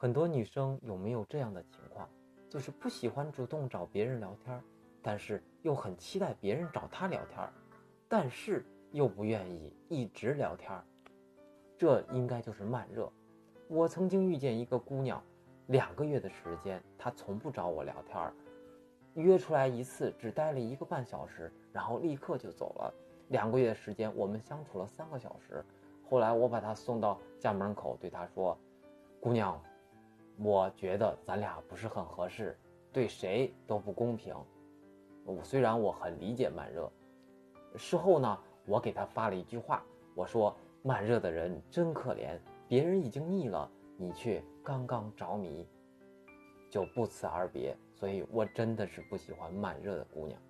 很多女生有没有这样的情况，就是不喜欢主动找别人聊天，但是又很期待别人找她聊天，但是又不愿意一直聊天，这应该就是慢热。我曾经遇见一个姑娘，两个月的时间，她从不找我聊天，约出来一次只待了一个半小时，然后立刻就走了。两个月的时间，我们相处了三个小时。后来我把她送到家门口，对她说：“姑娘，我觉得咱俩不是很合适，对谁都不公平。我虽然我很理解慢热。事后呢，我给她发了一句话，我说：慢热的人真可怜，别人已经腻了，你却刚刚着迷，就不辞而别。所以我真的是不喜欢慢热的姑娘。”